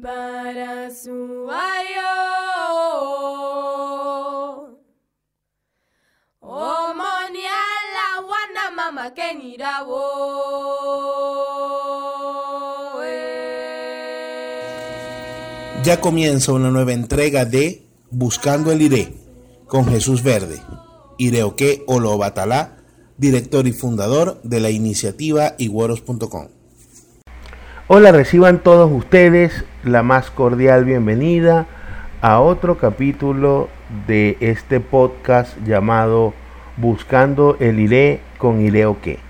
Para su ayo. Kenirawo. Ya comienza una nueva entrega de Buscando el Iré con Jesús Verde, Ireoque Olobatalá, director y fundador de la iniciativa igueros.com. Hola, reciban todos ustedes la más cordial bienvenida a otro capítulo de este podcast llamado Buscando el Iré con Ireoque.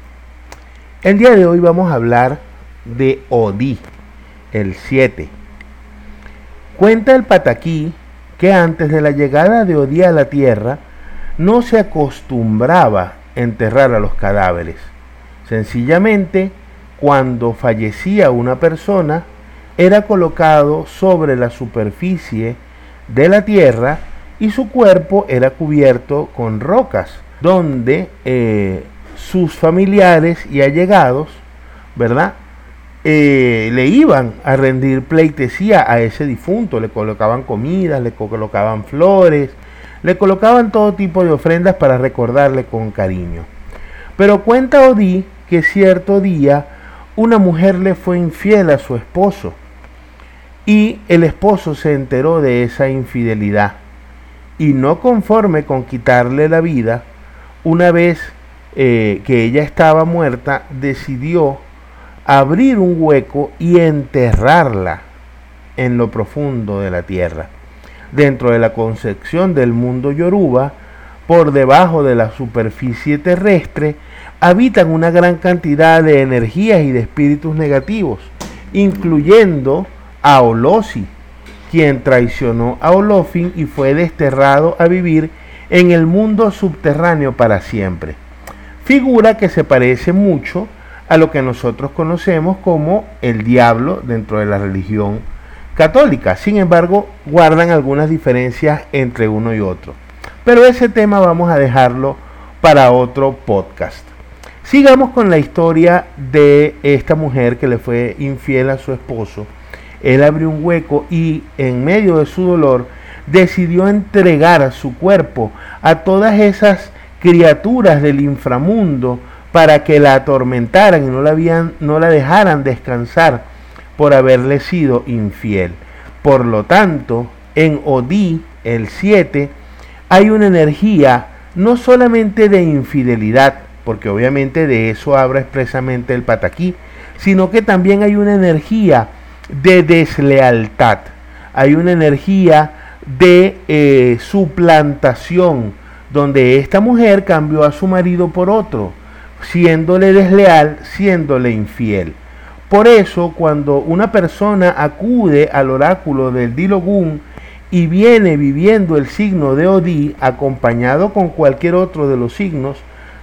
El día de hoy vamos a hablar de Odí, el 7 Cuenta el pataquí que antes de la llegada de Odí a la tierra no se acostumbraba enterrar a los cadáveres. Sencillamente, cuando fallecía una persona, era colocado sobre la superficie de la tierra y su cuerpo era cubierto con rocas, donde eh, sus familiares y allegados, ¿verdad? Eh, le iban a rendir pleitesía a ese difunto, le colocaban comida, le colocaban flores, le colocaban todo tipo de ofrendas para recordarle con cariño. Pero cuenta Odí que cierto día una mujer le fue infiel a su esposo y el esposo se enteró de esa infidelidad y no conforme con quitarle la vida, una vez eh, que ella estaba muerta, decidió abrir un hueco y enterrarla en lo profundo de la tierra. Dentro de la concepción del mundo yoruba, por debajo de la superficie terrestre, habitan una gran cantidad de energías y de espíritus negativos, incluyendo a Olosi, quien traicionó a Olofin y fue desterrado a vivir en el mundo subterráneo para siempre. Figura que se parece mucho a lo que nosotros conocemos como el diablo dentro de la religión católica. Sin embargo, guardan algunas diferencias entre uno y otro. Pero ese tema vamos a dejarlo para otro podcast. Sigamos con la historia de esta mujer que le fue infiel a su esposo. Él abrió un hueco y en medio de su dolor decidió entregar su cuerpo a todas esas criaturas del inframundo para que la atormentaran y no la, habían, no la dejaran descansar por haberle sido infiel. Por lo tanto, en Odí, el 7, hay una energía no solamente de infidelidad, porque obviamente de eso habla expresamente el pataquí, sino que también hay una energía de deslealtad, hay una energía de eh, suplantación, donde esta mujer cambió a su marido por otro, siéndole desleal, siéndole infiel. Por eso, cuando una persona acude al oráculo del Dilogún y viene viviendo el signo de Odí, acompañado con cualquier otro de los signos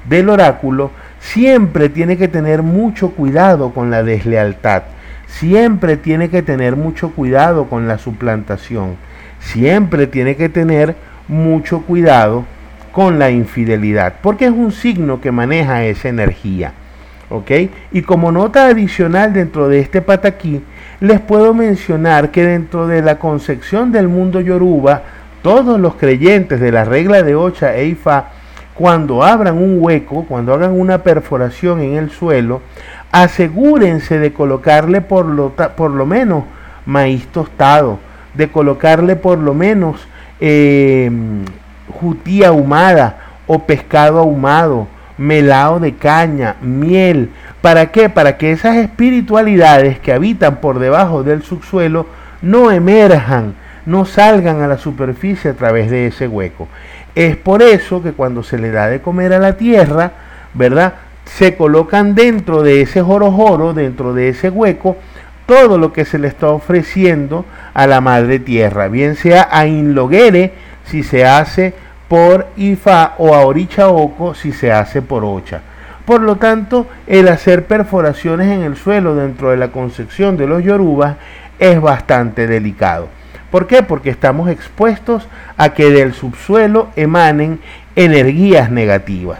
del oráculo, siempre tiene que tener mucho cuidado con la deslealtad, siempre tiene que tener mucho cuidado con la suplantación, siempre tiene que tener mucho cuidado con la infidelidad, porque es un signo que maneja esa energía. ¿Ok? Y como nota adicional dentro de este pataquí, les puedo mencionar que dentro de la concepción del mundo yoruba, todos los creyentes de la regla de Ocha e Ifa, cuando abran un hueco, cuando hagan una perforación en el suelo, asegúrense de colocarle por lo, por lo menos maíz tostado, de colocarle por lo menos eh, jutí ahumada o pescado ahumado, melao de caña, miel. ¿Para qué? Para que esas espiritualidades que habitan por debajo del subsuelo no emerjan, no salgan a la superficie a través de ese hueco. Es por eso que cuando se le da de comer a la tierra, ¿verdad? Se colocan dentro de ese jorojoro, dentro de ese hueco, todo lo que se le está ofreciendo a la madre tierra, bien sea a Inloguere, si se hace por Ifa o a Orichaoco si se hace por Ocha. Por lo tanto, el hacer perforaciones en el suelo dentro de la concepción de los yorubas es bastante delicado. ¿Por qué? Porque estamos expuestos a que del subsuelo emanen energías negativas.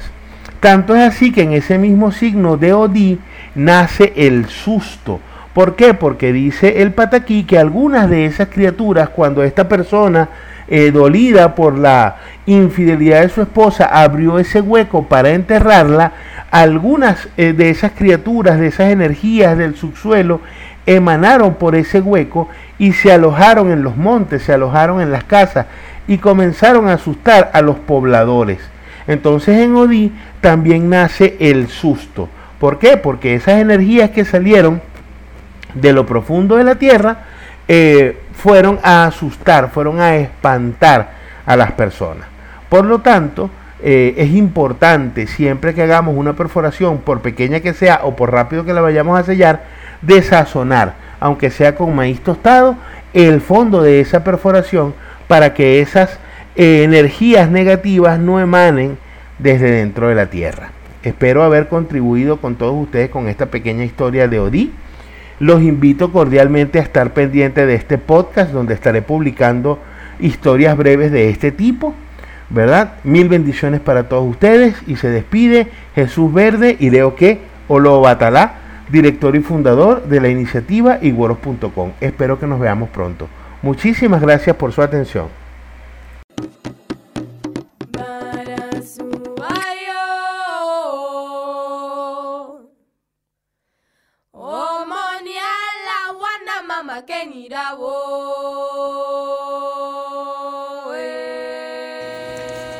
Tanto es así que en ese mismo signo de Odí nace el susto, ¿Por qué? Porque dice el pataquí que algunas de esas criaturas, cuando esta persona eh, dolida por la infidelidad de su esposa, abrió ese hueco para enterrarla, algunas eh, de esas criaturas, de esas energías del subsuelo, emanaron por ese hueco y se alojaron en los montes, se alojaron en las casas y comenzaron a asustar a los pobladores. Entonces en Odí también nace el susto. ¿Por qué? Porque esas energías que salieron de lo profundo de la tierra eh, fueron a asustar, fueron a espantar a las personas. Por lo tanto, eh, es importante siempre que hagamos una perforación, por pequeña que sea o por rápido que la vayamos a sellar, desazonar, aunque sea con maíz tostado, el fondo de esa perforación para que esas eh, energías negativas no emanen desde dentro de la tierra. Espero haber contribuido con todos ustedes con esta pequeña historia de Odí los invito cordialmente a estar pendiente de este podcast donde estaré publicando historias breves de este tipo. ¿Verdad? Mil bendiciones para todos ustedes y se despide Jesús Verde y leo que Olo Batalá, director y fundador de la iniciativa iguoros.com. Espero que nos veamos pronto. Muchísimas gracias por su atención.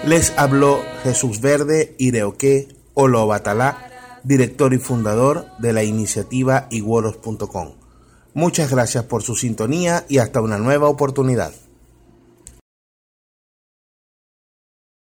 Les habló Jesús Verde Ireoque Olobatalá, director y fundador de la iniciativa iguoros.com. Muchas gracias por su sintonía y hasta una nueva oportunidad.